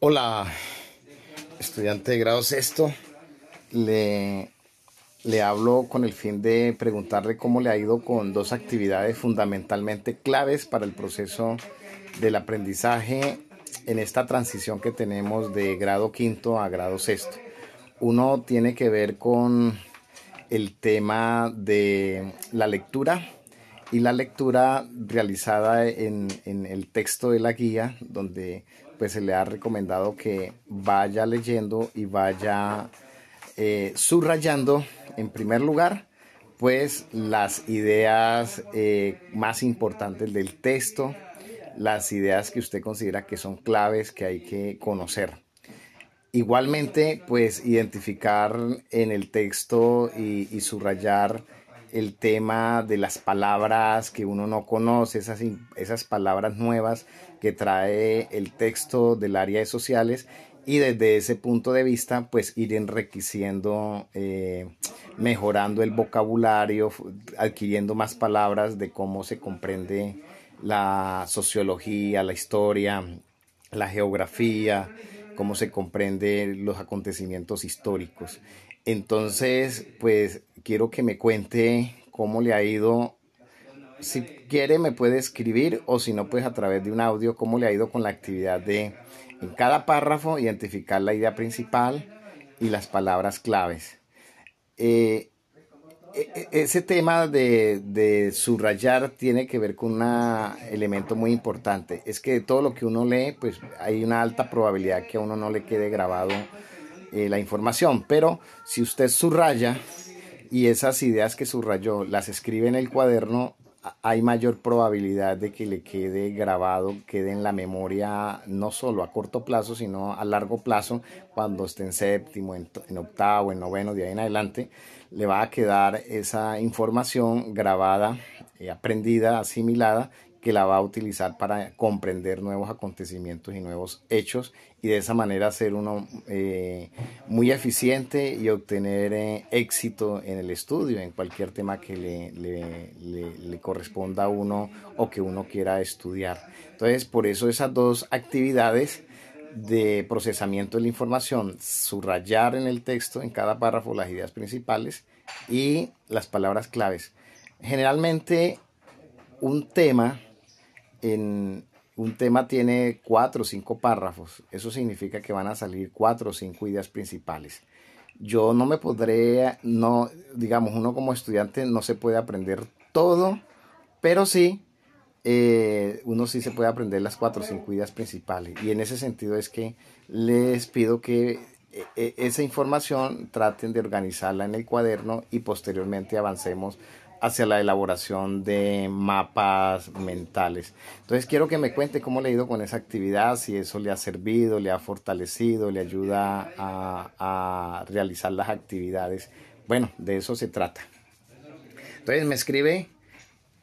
Hola, estudiante de grado sexto. Le, le hablo con el fin de preguntarle cómo le ha ido con dos actividades fundamentalmente claves para el proceso del aprendizaje en esta transición que tenemos de grado quinto a grado sexto. Uno tiene que ver con el tema de la lectura y la lectura realizada en, el texto de la guía, donde pues se le ha recomendado que vaya leyendo y vaya eh, subrayando en primer lugar pues las ideas eh, más importantes del texto, las ideas que usted considera que son claves que hay que conocer. Igualmente, pues identificar en el texto y subrayar el tema de las palabras que uno no conoce, esas, esas palabras nuevas que trae el texto del área de sociales y desde ese punto de vista pues ir enriqueciendo, eh, mejorando el vocabulario, adquiriendo más palabras de cómo se comprende la sociología, la historia, la geografía, cómo se comprende los acontecimientos históricos. Entonces, pues quiero que me cuente cómo le ha ido. Si quiere, me puede escribir o si no, pues a través de un audio, cómo le ha ido con la actividad de en cada párrafo identificar la idea principal y las palabras claves. Eh, e, e, ese tema de, de, subrayar tiene que ver con un elemento muy importante. Es que todo lo que uno lee, pues hay una alta probabilidad que a uno no le quede grabado eh, la información, pero si usted subraya y esas ideas que subrayó las escribe en el cuaderno, hay mayor probabilidad de que le quede grabado, quede en la memoria no solo a corto plazo, sino a largo plazo, cuando esté en séptimo, en, en octavo, en noveno, de ahí en adelante, le va a quedar esa información grabada, eh, aprendida, asimilada que la va a utilizar para comprender nuevos acontecimientos y nuevos hechos y de esa manera ser uno eh, muy eficiente y obtener eh, éxito en el estudio, en cualquier tema que le, le, corresponda a uno o que uno quiera estudiar. Entonces, por eso esas dos actividades de procesamiento de la información, subrayar en el texto, en cada párrafo, las ideas principales y las palabras claves. Generalmente, un tema en un tema tiene cuatro o cinco párrafos. Eso significa que van a salir cuatro o cinco ideas principales. Yo no me podré, no, digamos, uno como estudiante no se puede aprender todo, pero sí, eh, uno sí se puede aprender las cuatro o cinco ideas principales. Y en ese sentido es que les pido que e, e, esa información traten de organizarla en el cuaderno y posteriormente avancemos hacia la elaboración de mapas mentales. Entonces quiero que me cuente cómo le ha ido con esa actividad, si eso le ha servido, le ha fortalecido, le ayuda a, realizar las actividades. Bueno, de eso se trata. Entonces me escribe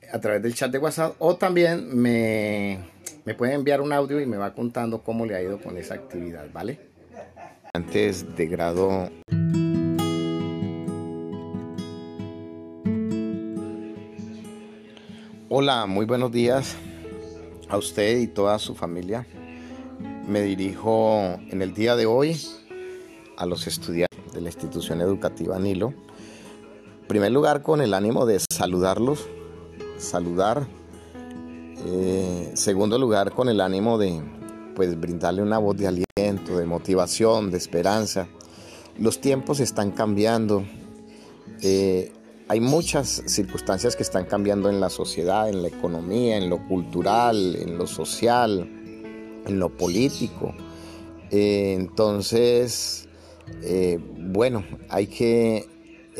a través del chat de WhatsApp o también me, me puede enviar un audio y me va contando cómo le ha ido con esa actividad, ¿vale? Antes de grado Hola, muy buenos días a usted y toda su familia. Me dirijo en el día de hoy a los estudiantes de la institución educativa Nilo. En primer lugar, con el ánimo de saludarlos, saludar. Eh, segundo lugar, con el ánimo de pues, brindarle una voz de aliento, de motivación, de esperanza. Los tiempos están cambiando. Eh, hay muchas circunstancias que están cambiando en la sociedad, en la economía, en lo cultural, en lo social, en lo político. Eh, entonces, eh, bueno, hay que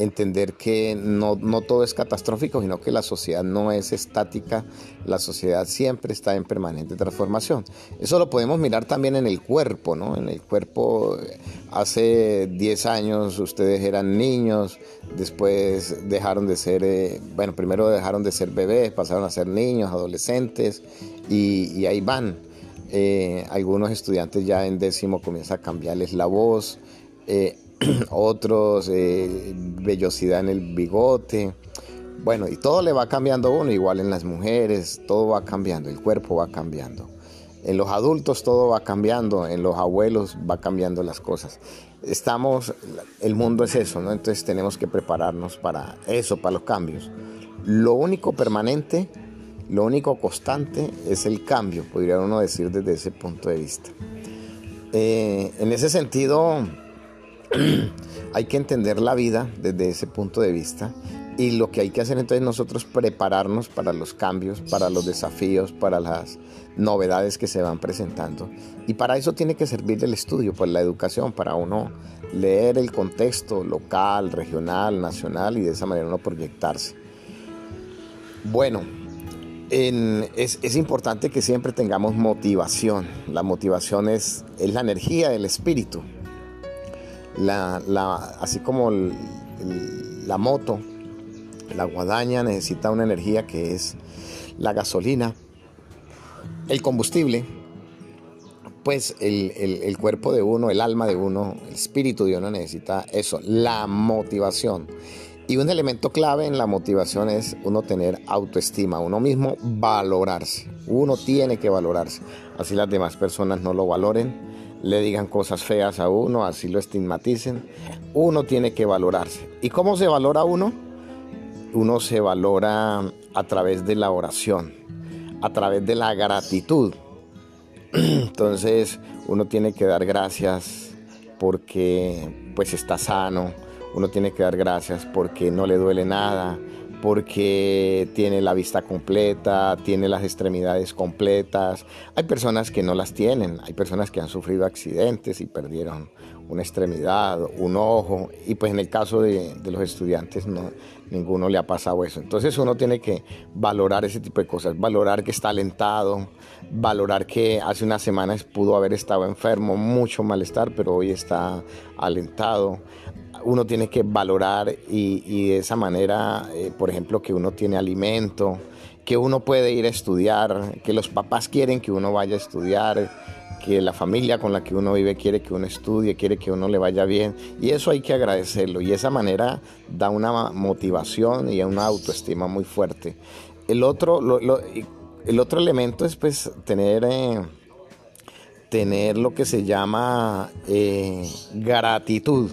entender que no, todo es catastrófico, sino que la sociedad no es estática, la sociedad siempre está en permanente transformación. Eso lo podemos mirar también en el cuerpo, ¿no? En el cuerpo, hace 10 años ustedes eran niños, después dejaron de ser, eh, bueno, primero dejaron de ser bebés, pasaron a ser niños, adolescentes, y, ahí van. Eh, algunos estudiantes ya en décimo comienza a cambiarles la voz. Eh, otros eh, vellosidad en el bigote. Bueno, y todo le va cambiando uno, igual en las mujeres, todo va cambiando, el cuerpo va cambiando. En los adultos todo va cambiando, en los abuelos va cambiando las cosas. Estamos, el mundo es eso, ¿no? Entonces tenemos que prepararnos para eso, para los cambios. Lo único permanente, lo único constante es el cambio, podría uno decir desde ese punto de vista. Eh, en ese sentido, hay que entender la vida desde ese punto de vista y lo que hay que hacer entonces nosotros prepararnos para los cambios, para los desafíos, para las novedades que se van presentando. Y para eso tiene que servir el estudio, pues la educación, para uno leer el contexto local, regional, nacional y de esa manera uno proyectarse. Bueno, es, importante que siempre tengamos motivación. La motivación es, es la energía del espíritu. La, la, así como la moto la guadaña necesita una energía que es la gasolina, el combustible, pues el, cuerpo de uno, el alma de uno, el espíritu de uno necesita eso, la motivación. Y un elemento clave en la motivación es uno tener autoestima, uno mismo valorarse. Uno tiene que valorarse. Así las demás personas no lo valoren, le digan cosas feas a uno, así lo estigmaticen. Uno tiene que valorarse. ¿Y cómo se valora uno? uno se valora a través de la oración, a través de la gratitud. Entonces uno tiene que dar gracias porque pues está sano, uno tiene que dar gracias porque no le duele nada, porque tiene la vista completa, tiene las extremidades completas. Hay personas que no las tienen, hay personas que han sufrido accidentes y perdieron una extremidad, un ojo, y pues en el caso de, los estudiantes no, ninguno le ha pasado eso. Entonces uno tiene que valorar ese tipo de cosas, valorar que está alentado, valorar que hace unas semanas pudo haber estado enfermo, mucho malestar, pero hoy está alentado. Uno tiene que valorar y, de esa manera, eh, por ejemplo, que uno tiene alimento, que uno puede ir a estudiar, que los papás quieren que uno vaya a estudiar que la familia con la que uno vive quiere que uno estudie, quiere que uno le vaya bien y eso hay que agradecerlo y esa manera da una motivación y una autoestima muy fuerte. El otro, el otro elemento es pues tener, eh, tener lo que se llama eh, gratitud.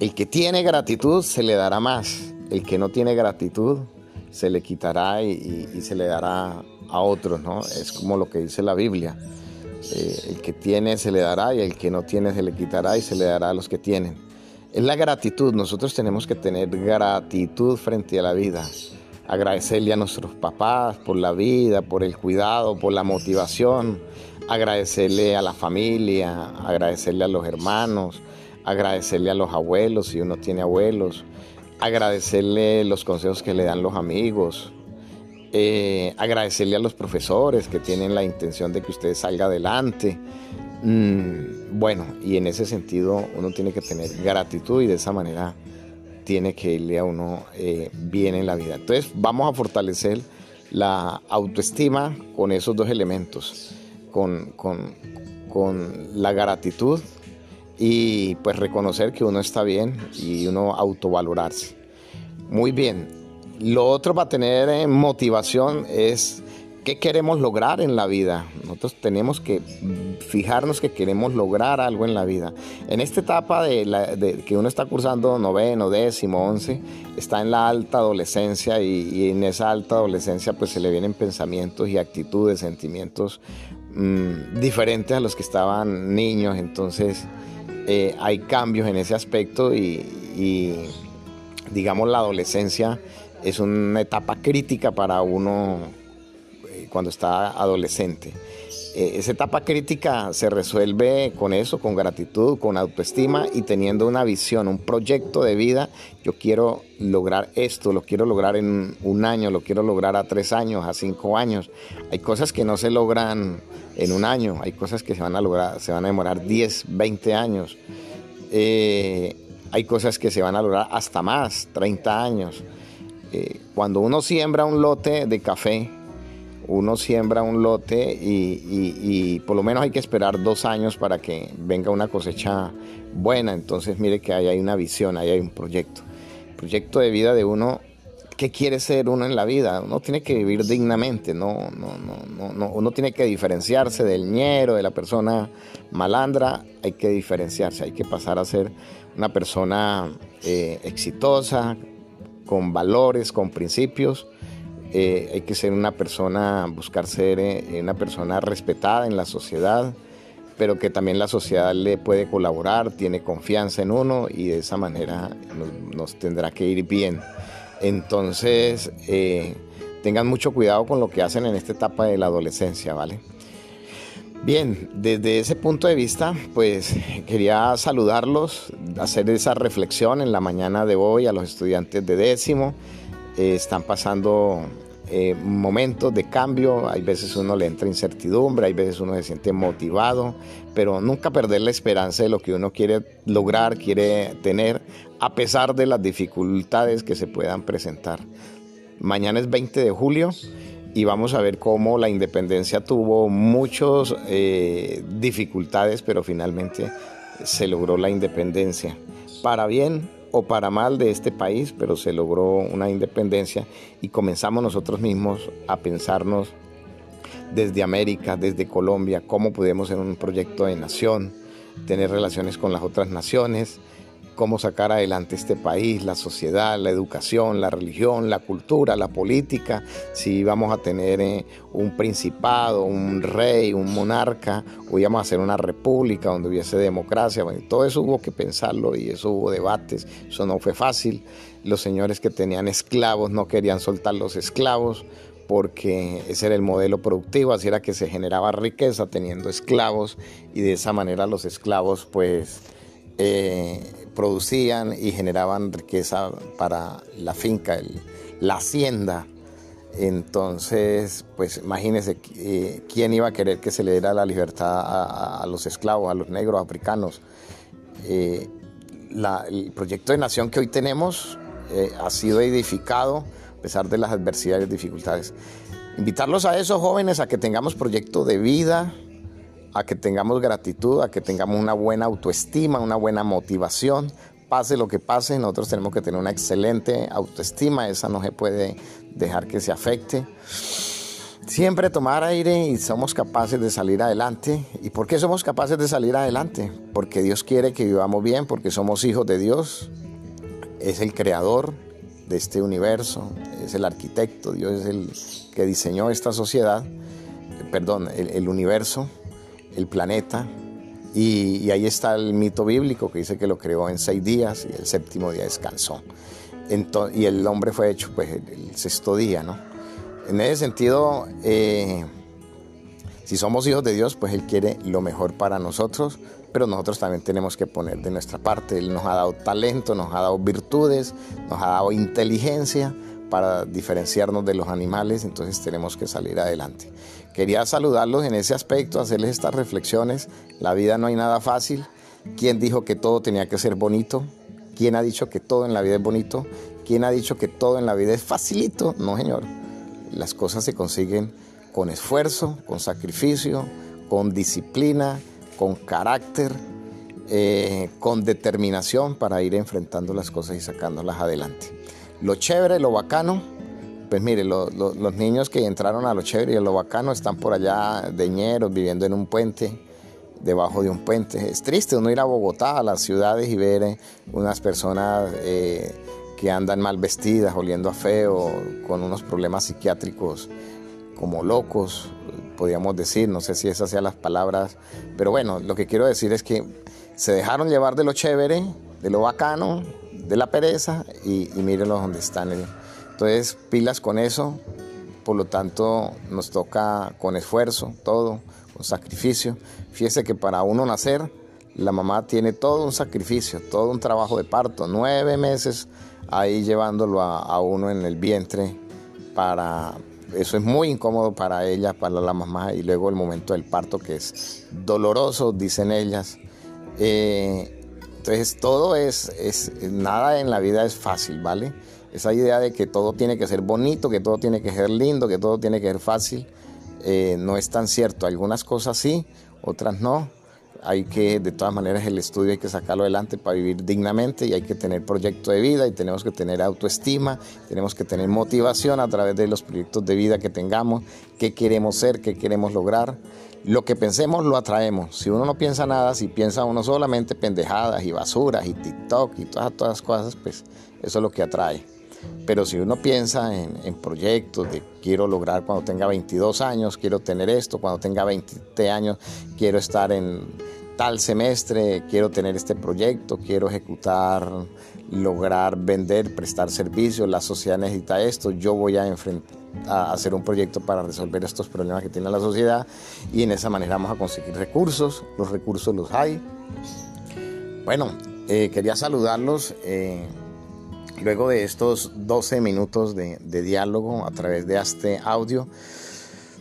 El que tiene gratitud se le dará más, el que no tiene gratitud se le quitará y, se le dará a otros, ¿no? Es como lo que dice la Biblia. Eh, el que tiene se le dará y el que no tiene se le quitará y se le dará a los que tienen. Es la gratitud, nosotros tenemos que tener gratitud frente a la vida. Agradecerle a nuestros papás por la vida, por el cuidado, por la motivación. Agradecerle a la familia, agradecerle a los hermanos, agradecerle a los abuelos si uno tiene abuelos, agradecerle los consejos que le dan los amigos, eh, agradecerle a los profesores que tienen la intención de que usted salga adelante. Mm, bueno, y en ese sentido uno tiene que tener gratitud y de esa manera tiene que irle a uno eh, bien en la vida. Entonces vamos a fortalecer la autoestima con esos dos elementos, con, con, con la gratitud y pues reconocer que uno está bien y uno autovalorarse. Muy bien, lo otro para tener eh, motivación es qué queremos lograr en la vida. Nosotros tenemos que fijarnos que queremos lograr algo en la vida. En esta etapa de, que uno está cursando noveno, décimo, once, está en la alta adolescencia y, en esa alta adolescencia pues se le vienen pensamientos y actitudes, sentimientos mm, diferentes a los que estaban niños. Entonces eh, hay cambios en ese aspecto y digamos la adolescencia es una etapa crítica para uno eh, cuando está adolescente. Eh, esa etapa crítica se resuelve con eso, con gratitud, con autoestima y teniendo una visión, un proyecto de vida. Yo quiero lograr esto, lo quiero lograr en un año, lo quiero lograr a tres años, a cinco años. Hay cosas que no se logran en un año, hay cosas que se van a lograr, se van a demorar 10, 20 años. Eh, hay cosas que se van a lograr hasta más, 30 años. Eh, cuando uno siembra un lote de café, uno siembra un lote y, por lo menos hay que esperar dos años para que venga una cosecha buena. Entonces mire que ahí hay una visión, ahí hay un proyecto. Proyecto de vida de uno qué quiere ser uno en la vida. Uno tiene que vivir dignamente, no, no, no, no, uno tiene que diferenciarse del ñero, de la persona malandra, hay que diferenciarse, hay que pasar a ser una persona eh, exitosa, con valores, con principios. Eh, hay que ser una persona, buscar ser eh, una persona respetada en la sociedad, pero que también la sociedad le puede colaborar, tiene confianza en uno y de esa manera nos, tendrá que ir bien. Entonces, eh, tengan mucho cuidado con lo que hacen en esta etapa de la adolescencia, ¿vale? Bien, desde ese punto de vista, pues quería saludarlos, hacer esa reflexión en la mañana de hoy a los estudiantes de décimo. Eh, están pasando eh, momentos de cambio, hay veces uno le entra incertidumbre, hay veces uno se siente motivado, pero nunca perder la esperanza de lo que uno quiere lograr, quiere tener, a pesar de las dificultades que se puedan presentar. Mañana es 20 de julio y vamos a ver cómo la independencia tuvo muchas eh, dificultades, pero finalmente se logró la independencia. Para bien o para mal de este país, pero se logró una independencia y comenzamos nosotros mismos a pensarnos desde América, desde Colombia, cómo podemos en un proyecto de nación, tener relaciones con las otras naciones, cómo sacar adelante este país, la sociedad, la educación, la religión, la cultura, la política, si vamos a tener eh, un principado, un rey, un monarca, o íbamos a hacer una república donde hubiese democracia. todo eso hubo que pensarlo y eso hubo debates, eso no fue fácil. Los señores que tenían esclavos no querían soltar los esclavos porque ese era el modelo productivo, así era que se generaba riqueza teniendo esclavos y de esa manera los esclavos pues eh, producían y generaban riqueza para la finca, la hacienda. Entonces, pues imagínense eh, quién iba a querer que se le diera la libertad a, los esclavos, a los negros africanos. Eh, el proyecto de nación que hoy tenemos ha sido edificado a pesar de las adversidades y dificultades. Invitarlos a esos jóvenes a que tengamos proyecto de vida, a que tengamos gratitud, a que tengamos una buena autoestima, una buena motivación. Pase lo que pase, nosotros tenemos que tener una excelente autoestima, esa no se puede dejar que se afecte. Siempre tomar aire y somos capaces de salir adelante. ¿Y por qué somos capaces de salir adelante? Porque Dios quiere que vivamos bien, porque somos hijos de Dios, es el creador de este universo, es el arquitecto, Dios es el que diseñó esta sociedad, perdón, el universo el planeta. Y, ahí está el mito bíblico que dice que lo creó en seis días y el séptimo día descansó. y el hombre fue hecho pues el, sexto día, ¿no? En ese sentido, eh, si somos hijos de Dios, pues Él quiere lo mejor para nosotros, pero nosotros también tenemos que poner de nuestra parte. Él nos ha dado talento, nos ha dado virtudes, nos ha dado inteligencia para diferenciarnos de los animales, entonces tenemos que salir adelante. Quería saludarlos en ese aspecto, hacerles estas reflexiones. La vida no hay nada fácil. ¿Quién dijo que todo tenía que ser bonito? ¿Quién ha dicho que todo en la vida es bonito? ¿Quién ha dicho que todo en la vida es facilito? No, señor. Las cosas se consiguen con esfuerzo, con sacrificio, con disciplina, con carácter, eh, con determinación para ir enfrentando las cosas y sacándolas adelante. Lo chévere, lo bacano, pues mire, los niños que entraron a lo chévere y a lo bacano están por allá deñeros, viviendo en un puente, debajo de un puente. Es triste uno ir a Bogotá, a las ciudades y ver eh, unas personas eh, que andan mal vestidas, oliendo a feo, con unos problemas psiquiátricos como locos, podríamos decir, no sé si esas sean las palabras, pero bueno, lo que quiero decir es que se dejaron llevar de lo chévere, de lo bacano, de la pereza y, y donde están. Entonces, pilas con eso, por lo tanto nos toca con esfuerzo, todo, con sacrificio. Fíjese que para uno nacer, la mamá tiene todo un sacrificio, todo un trabajo de parto, nueve meses ahí llevándolo a, uno en el vientre para... Eso es muy incómodo para ella, para la mamá, y luego el momento del parto que es doloroso, dicen ellas. Eh, entonces todo es, es, nada en la vida es fácil, ¿vale? Esa idea de que todo tiene que ser bonito, que todo tiene que ser lindo, que todo tiene que ser fácil, eh, no es tan cierto. Algunas cosas sí, otras no. hay que, de todas maneras, el estudio hay que sacarlo adelante para vivir dignamente y hay que tener proyecto de vida y tenemos que tener autoestima, tenemos que tener motivación a través de los proyectos de vida que tengamos, qué queremos ser, qué queremos lograr. Lo que pensemos lo atraemos. Si uno no piensa nada, si piensa uno solamente pendejadas y basuras y TikTok y todas, todas las cosas, pues eso es lo que atrae. Pero si uno piensa en, proyectos de quiero lograr cuando tenga 22 años, quiero tener esto, cuando tenga 20 años, quiero estar en tal semestre, quiero tener este proyecto, quiero ejecutar, lograr vender, prestar servicios, la sociedad necesita esto, yo voy a a hacer un proyecto para resolver estos problemas que tiene la sociedad y en esa manera vamos a conseguir recursos, los recursos los hay. Bueno, eh, quería saludarlos. Eh, Luego de estos 12 minutos de, diálogo a través de este audio,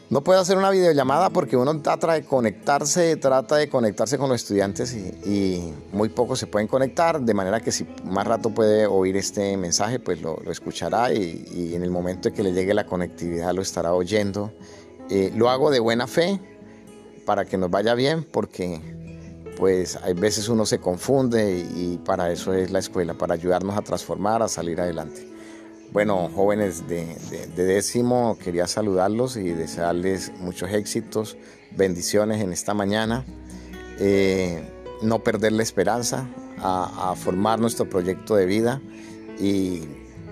no puedo hacer una videollamada porque uno trata de conectarse, trata de conectarse con los estudiantes y, muy pocos se pueden conectar, de manera que si más rato puede oír este mensaje, pues lo, escuchará y, en el momento de que le llegue la conectividad lo estará oyendo. Eh, lo hago de buena fe para que nos vaya bien porque pues hay veces uno se confunde y para eso es la escuela, para ayudarnos a transformar, a salir adelante. Bueno, jóvenes de, décimo, quería saludarlos y desearles muchos éxitos, bendiciones en esta mañana. Eh, no perder la esperanza, a, formar nuestro proyecto de vida y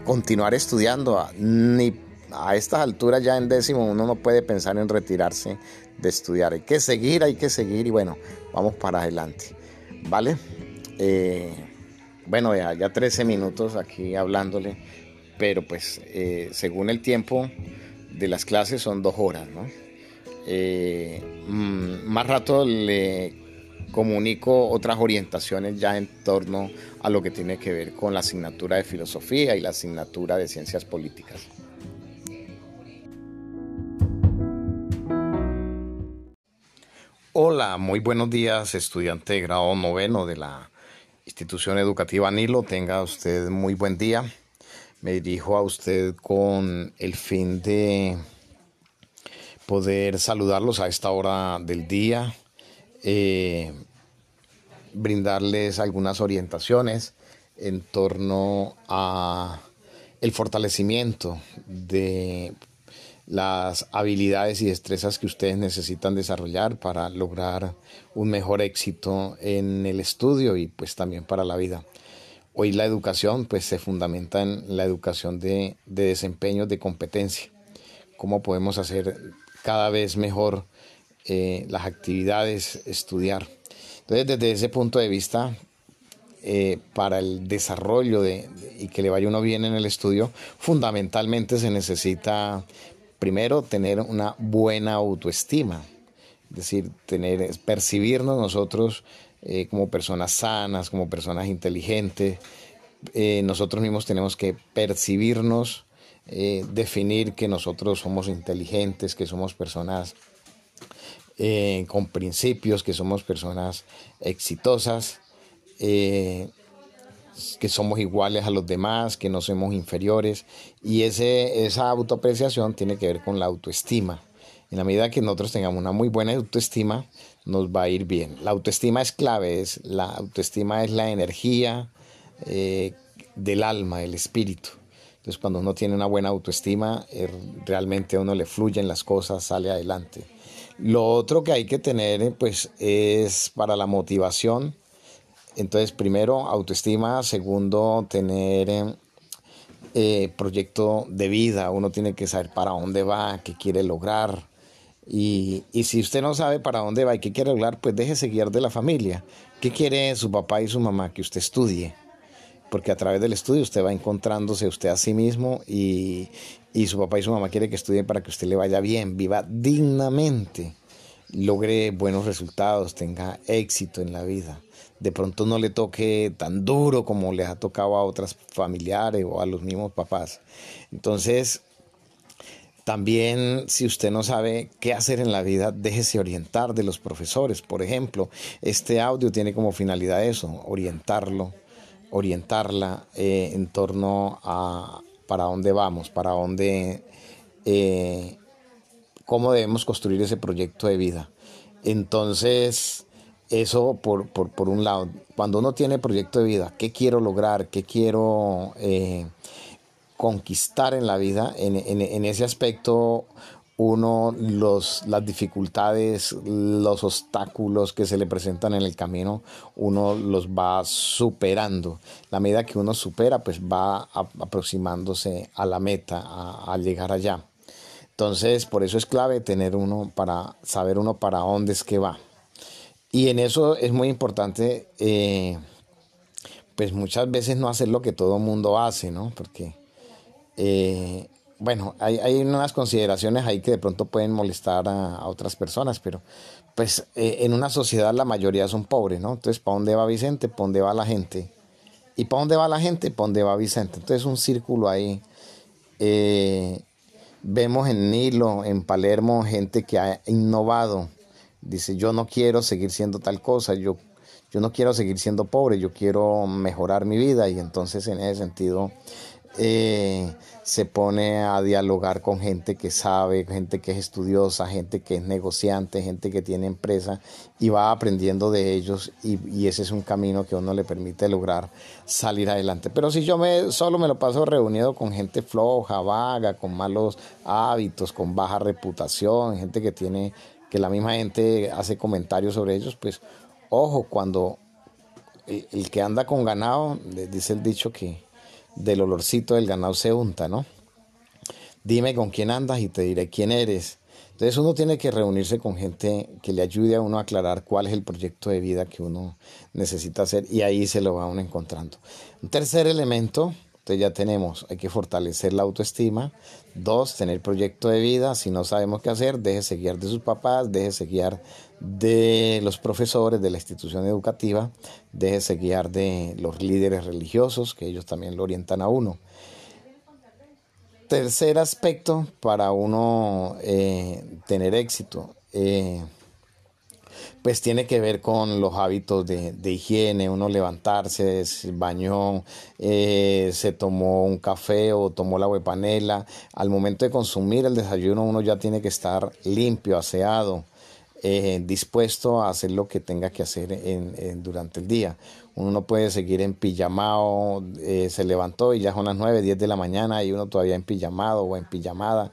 continuar estudiando. Ni a estas alturas ya en décimo uno no puede pensar en retirarse de estudiar. Hay que seguir, hay que seguir y bueno, vamos para adelante. ¿Vale? Eh, bueno, ya, ya 13 minutos aquí hablándole, pero pues eh, según el tiempo de las clases son dos horas, ¿no? Eh, mm, más rato le comunico otras orientaciones ya en torno a lo que tiene que ver con la asignatura de filosofía y la asignatura de ciencias políticas. Hola, muy buenos días, estudiante de grado noveno de la institución educativa Nilo. Tenga usted muy buen día. Me dirijo a usted con el fin de poder saludarlos a esta hora del día, eh, brindarles algunas orientaciones en torno a el fortalecimiento de las habilidades y destrezas que ustedes necesitan desarrollar para lograr un mejor éxito en el estudio y pues también para la vida. Hoy la educación pues se fundamenta en la educación de, de desempeño, de competencia. Cómo podemos hacer cada vez mejor eh, las actividades, estudiar. Entonces desde ese punto de vista, eh, para el desarrollo de, y que le vaya uno bien en el estudio, fundamentalmente se necesita primero tener una buena autoestima, es decir, tener, percibirnos nosotros eh, como personas sanas, como personas inteligentes. Eh, nosotros mismos tenemos que percibirnos, eh, definir que nosotros somos inteligentes, que somos personas con principios, que somos personas exitosas que somos iguales a los demás, que no somos inferiores. Y ese, esa autoapreciación tiene que ver con la autoestima. En la medida que nosotros tengamos una muy buena autoestima, nos va a ir bien. La autoestima es clave, es, la autoestima es la energía eh, del alma, el espíritu. Entonces cuando uno tiene una buena autoestima, eh, realmente a uno le fluyen las cosas, sale adelante. Lo otro que hay que tener pues es para la motivación, entonces, primero, autoestima. Segundo, tener eh, proyecto de vida. Uno tiene que saber para dónde va, qué quiere lograr. Y, y, si usted no sabe para dónde va y qué quiere lograr, pues déjese guiar de la familia. ¿Qué quiere su papá y su mamá? Que usted estudie. Porque a través del estudio usted va encontrándose usted a sí mismo y, y su papá y su mamá quieren que estudie para que usted le vaya bien, viva dignamente, logre buenos resultados, tenga éxito en la vida de pronto no le toque tan duro como les ha tocado a otras familiares o a los mismos papás. Entonces, también si usted no sabe qué hacer en la vida, déjese orientar de los profesores. Por ejemplo, este audio tiene como finalidad eso, orientarlo, orientarla eh, en torno a para dónde vamos, para dónde, eh, cómo debemos construir ese proyecto de vida. Entonces, eso por, por, un lado. Cuando uno tiene proyecto de vida, ¿qué quiero lograr? ¿Qué quiero eh, conquistar en la vida? En, en, ese aspecto, uno, los, las dificultades, los obstáculos que se le presentan en el camino, uno los va superando. La medida que uno supera, pues va aproximándose a la meta, a llegar allá. Entonces, por eso es clave tener uno para saber uno para dónde es que va. Y en eso es muy importante, eh, pues muchas veces no hacer lo que todo mundo hace, ¿no? Porque, eh, bueno, hay, hay, unas consideraciones ahí que de pronto pueden molestar a, otras personas, pero pues eh, en una sociedad la mayoría son pobres, ¿no? Entonces, ¿para dónde va Vicente? ¿Para dónde va la gente? ¿Y para dónde va la gente? ¿Para dónde va Vicente? Entonces, un círculo ahí. vemos en Nilo, en Palermo, gente que ha innovado Dice, yo no quiero seguir siendo tal cosa, yo, yo no quiero seguir siendo pobre, yo quiero mejorar mi vida y entonces en ese sentido eh, se pone a dialogar con gente que sabe, gente que es estudiosa, gente que es negociante, gente que tiene empresa y va aprendiendo de ellos y, ese es un camino que uno le permite lograr salir adelante. Pero si yo me, solo me lo paso reunido con gente floja, vaga, con malos hábitos, con baja reputación, gente que tiene que la misma gente hace comentarios sobre ellos, pues ojo, cuando el, que anda con ganado, dice el dicho que del olorcito del ganado se unta, ¿no? Dime con quién andas y te diré quién eres. Entonces uno tiene que reunirse con gente que le ayude a uno a aclarar cuál es el proyecto de vida que uno necesita hacer y ahí se lo va uno encontrando. Un tercer elemento entonces ya tenemos, hay que fortalecer la autoestima. Dos, tener proyecto de vida. Si no sabemos qué hacer, déjese guiar de sus papás, déjese guiar de los profesores de la institución educativa, déjese guiar de los líderes religiosos, que ellos también lo orientan a uno. Tercer aspecto para uno eh, tener éxito. Eh, pues tiene que ver con los hábitos de, higiene, uno levantarse, se bañó, eh, se tomó un café o tomó la huepanela. Al momento de consumir el desayuno uno ya tiene que estar limpio, aseado, eh, dispuesto a hacer lo que tenga que hacer durante el día. Uno no puede seguir en pijamado, eh, se levantó y ya son las 9, 10 de la mañana y uno todavía en pijamado o en pijamada,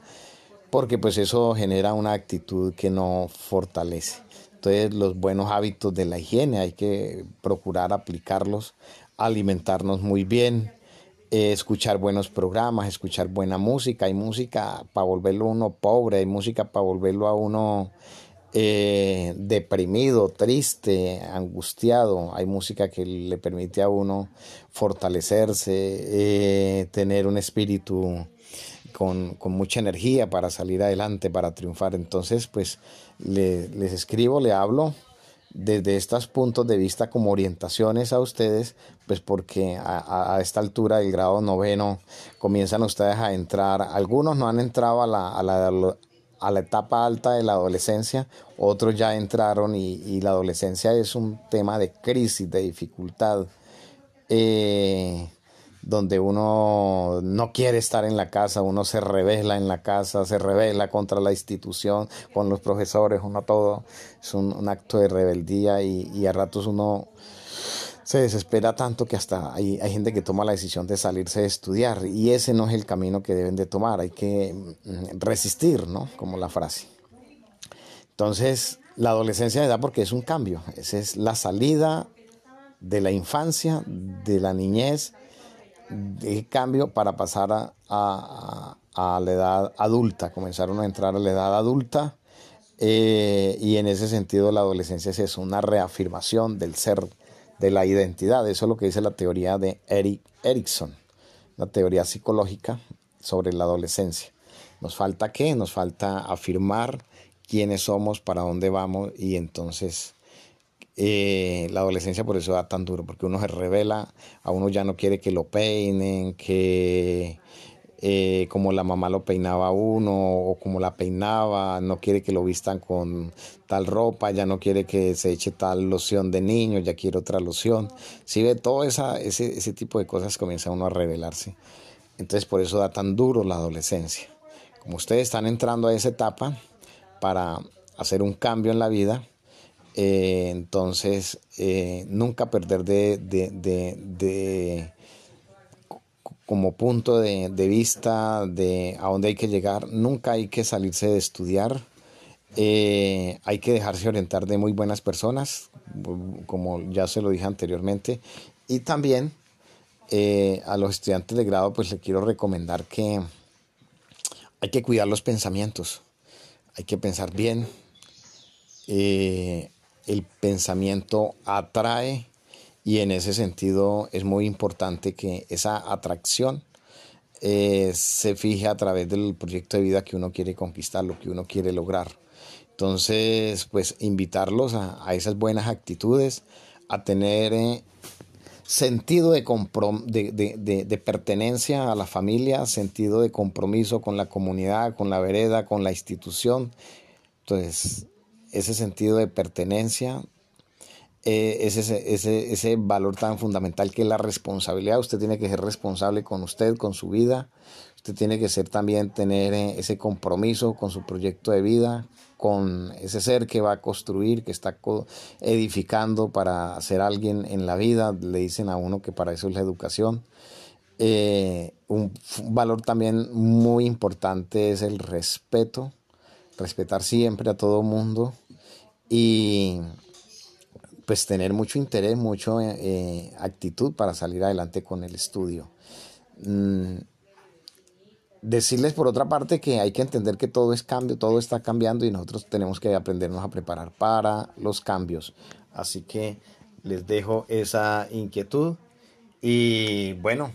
porque pues eso genera una actitud que no fortalece. Entonces los buenos hábitos de la higiene hay que procurar aplicarlos, alimentarnos muy bien, eh, escuchar buenos programas, escuchar buena música. Hay música para volverlo a uno pobre, hay música para volverlo a uno eh, deprimido, triste, angustiado. Hay música que le permite a uno fortalecerse, eh, tener un espíritu con, mucha energía para salir adelante, para triunfar. Entonces, pues les escribo, le hablo desde estos puntos de vista como orientaciones a ustedes, pues porque a, esta altura del grado noveno comienzan ustedes a entrar, algunos no han entrado a la, a la, a la etapa alta de la adolescencia, otros ya entraron y, y la adolescencia es un tema de crisis, de dificultad. Eh, donde uno no quiere estar en la casa, uno se revela en la casa, se revela contra la institución, con los profesores, uno todo, es un, acto de rebeldía y, a ratos uno se desespera tanto que hasta hay, gente que toma la decisión de salirse de estudiar y ese no es el camino que deben de tomar, hay que mm, resistir, ¿no? Como la frase. Entonces, la adolescencia da porque es un cambio, esa es la salida de la infancia, de la niñez, de cambio para pasar a, a, la edad adulta, comenzaron a entrar a la edad adulta eh, y en ese sentido la adolescencia es una reafirmación del ser, de la identidad, eso es lo que dice la teoría de Eric Erickson, la teoría psicológica sobre la adolescencia. Nos falta qué? Nos falta afirmar quiénes somos, para dónde vamos y entonces eh, la adolescencia por eso da tan duro, porque uno se revela, a uno ya no quiere que lo peinen, que eh, como la mamá lo peinaba a uno o como la peinaba, no quiere que lo vistan con tal ropa, ya no quiere que se eche tal loción de niño, ya quiere otra loción. Si ve todo esa, ese, ese tipo de cosas comienza uno a revelarse. Entonces por eso da tan duro la adolescencia. Como ustedes están entrando a esa etapa para hacer un cambio en la vida, Eh, entonces, eh, nunca perder de, de, como punto de, vista de a dónde hay que llegar. Nunca hay que salirse de estudiar. Eh, hay que dejarse orientar de muy buenas personas, como ya se lo dije anteriormente. Y también a los estudiantes de grado, pues le quiero recomendar que hay que cuidar los pensamientos. Hay que pensar bien, el pensamiento atrae y en ese sentido es muy importante que esa atracción eh, se fije a través del proyecto de vida que uno quiere conquistar, lo que uno quiere lograr. Entonces, pues invitarlos a, esas buenas actitudes, a tener eh, sentido de, de, de, pertenencia a la familia, sentido de compromiso con la comunidad, con la vereda, con la institución. Entonces, ese sentido de pertenencia, eh, ese, ese, ese valor tan fundamental que es la responsabilidad. Usted tiene que ser responsable con usted, con su vida. Usted tiene que ser también tener eh, ese compromiso con su proyecto de vida, con ese ser que va a construir, que está edificando para ser alguien en la vida. Le dicen a uno que para eso es la educación. Eh, un valor también muy importante es el respeto, respetar siempre a todo mundo, y pues tener mucho interés, mucha eh, actitud para salir adelante con el estudio. Mm, decirles por otra parte que hay que entender que todo es cambio, todo está cambiando y nosotros tenemos que aprendernos a preparar para los cambios. Así que les dejo esa inquietud y bueno,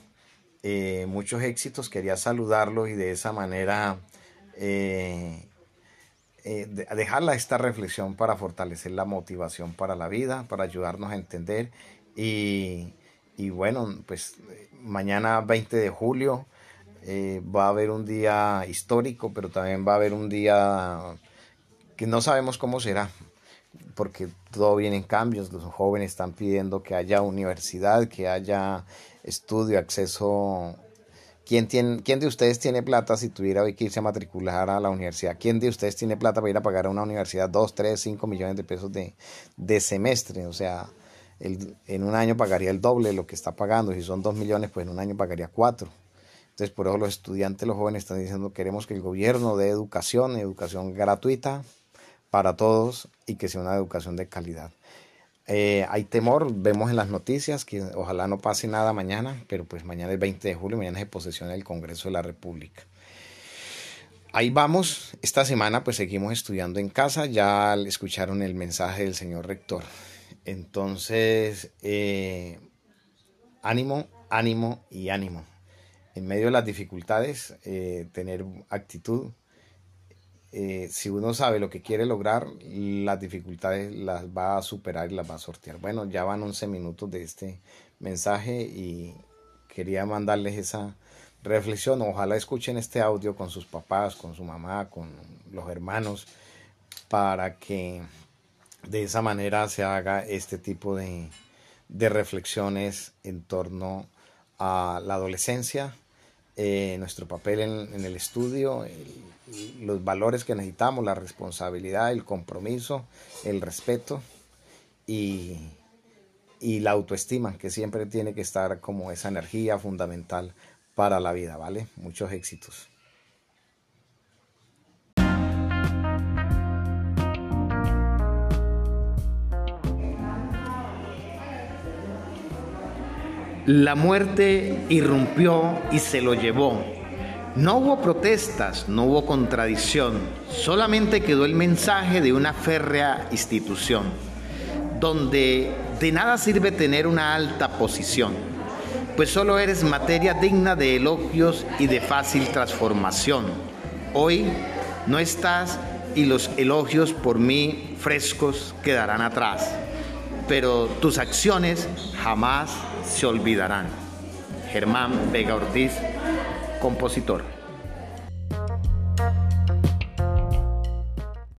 eh, muchos éxitos, quería saludarlos y de esa manera eh, eh, dejarla esta reflexión para fortalecer la motivación para la vida, para ayudarnos a entender. Y, bueno, pues mañana 20 de julio eh, va a haber un día histórico, pero también va a haber un día que no sabemos cómo será, porque todo viene en cambios. Los jóvenes están pidiendo que haya universidad, que haya estudio, acceso ¿Quién, tiene, ¿Quién de ustedes tiene plata si tuviera que irse a matricular a la universidad? ¿Quién de ustedes tiene plata para ir a pagar a una universidad 2, 3, 5 millones de pesos de, de semestre? O sea, en un año pagaría el doble de lo que está pagando. Si son 2 millones, pues en un año pagaría 4. Entonces, por eso los estudiantes, los jóvenes están diciendo queremos que el gobierno dé educación, educación gratuita para todos y que sea una educación de calidad. Eh, hay temor, vemos en las noticias que ojalá no pase nada mañana, pero pues mañana es 20 de julio, mañana es posesión del Congreso de la República. Ahí vamos, esta semana pues seguimos estudiando en casa, ya escucharon el mensaje del señor rector. Entonces, eh, ánimo, ánimo y ánimo. En medio de las dificultades, eh, tener actitud, eh, si uno sabe lo que quiere lograr, las dificultades las va a superar y las va a sortear. Bueno, ya van 11 minutos de este mensaje y quería mandarles esa reflexión. Ojalá escuchen este audio con sus papás, con su mamá, con los hermanos, para que de esa manera se haga este tipo de, de reflexiones en torno a la adolescencia, eh, nuestro papel en, el estudio, los valores que necesitamos, la responsabilidad, el compromiso, el respeto y, y la autoestima, que siempre tiene que estar como esa energía fundamental para la vida, ¿vale? Muchos éxitos. La muerte irrumpió y se lo llevó. No hubo protestas, no hubo contradicción, solamente quedó el mensaje de una férrea institución, donde de nada sirve tener una alta posición, pues solo eres materia digna de elogios y de fácil transformación. Hoy no estás y los elogios por mí frescos quedarán atrás, pero tus acciones jamás se olvidarán. Germán Vega Ortiz, compositor.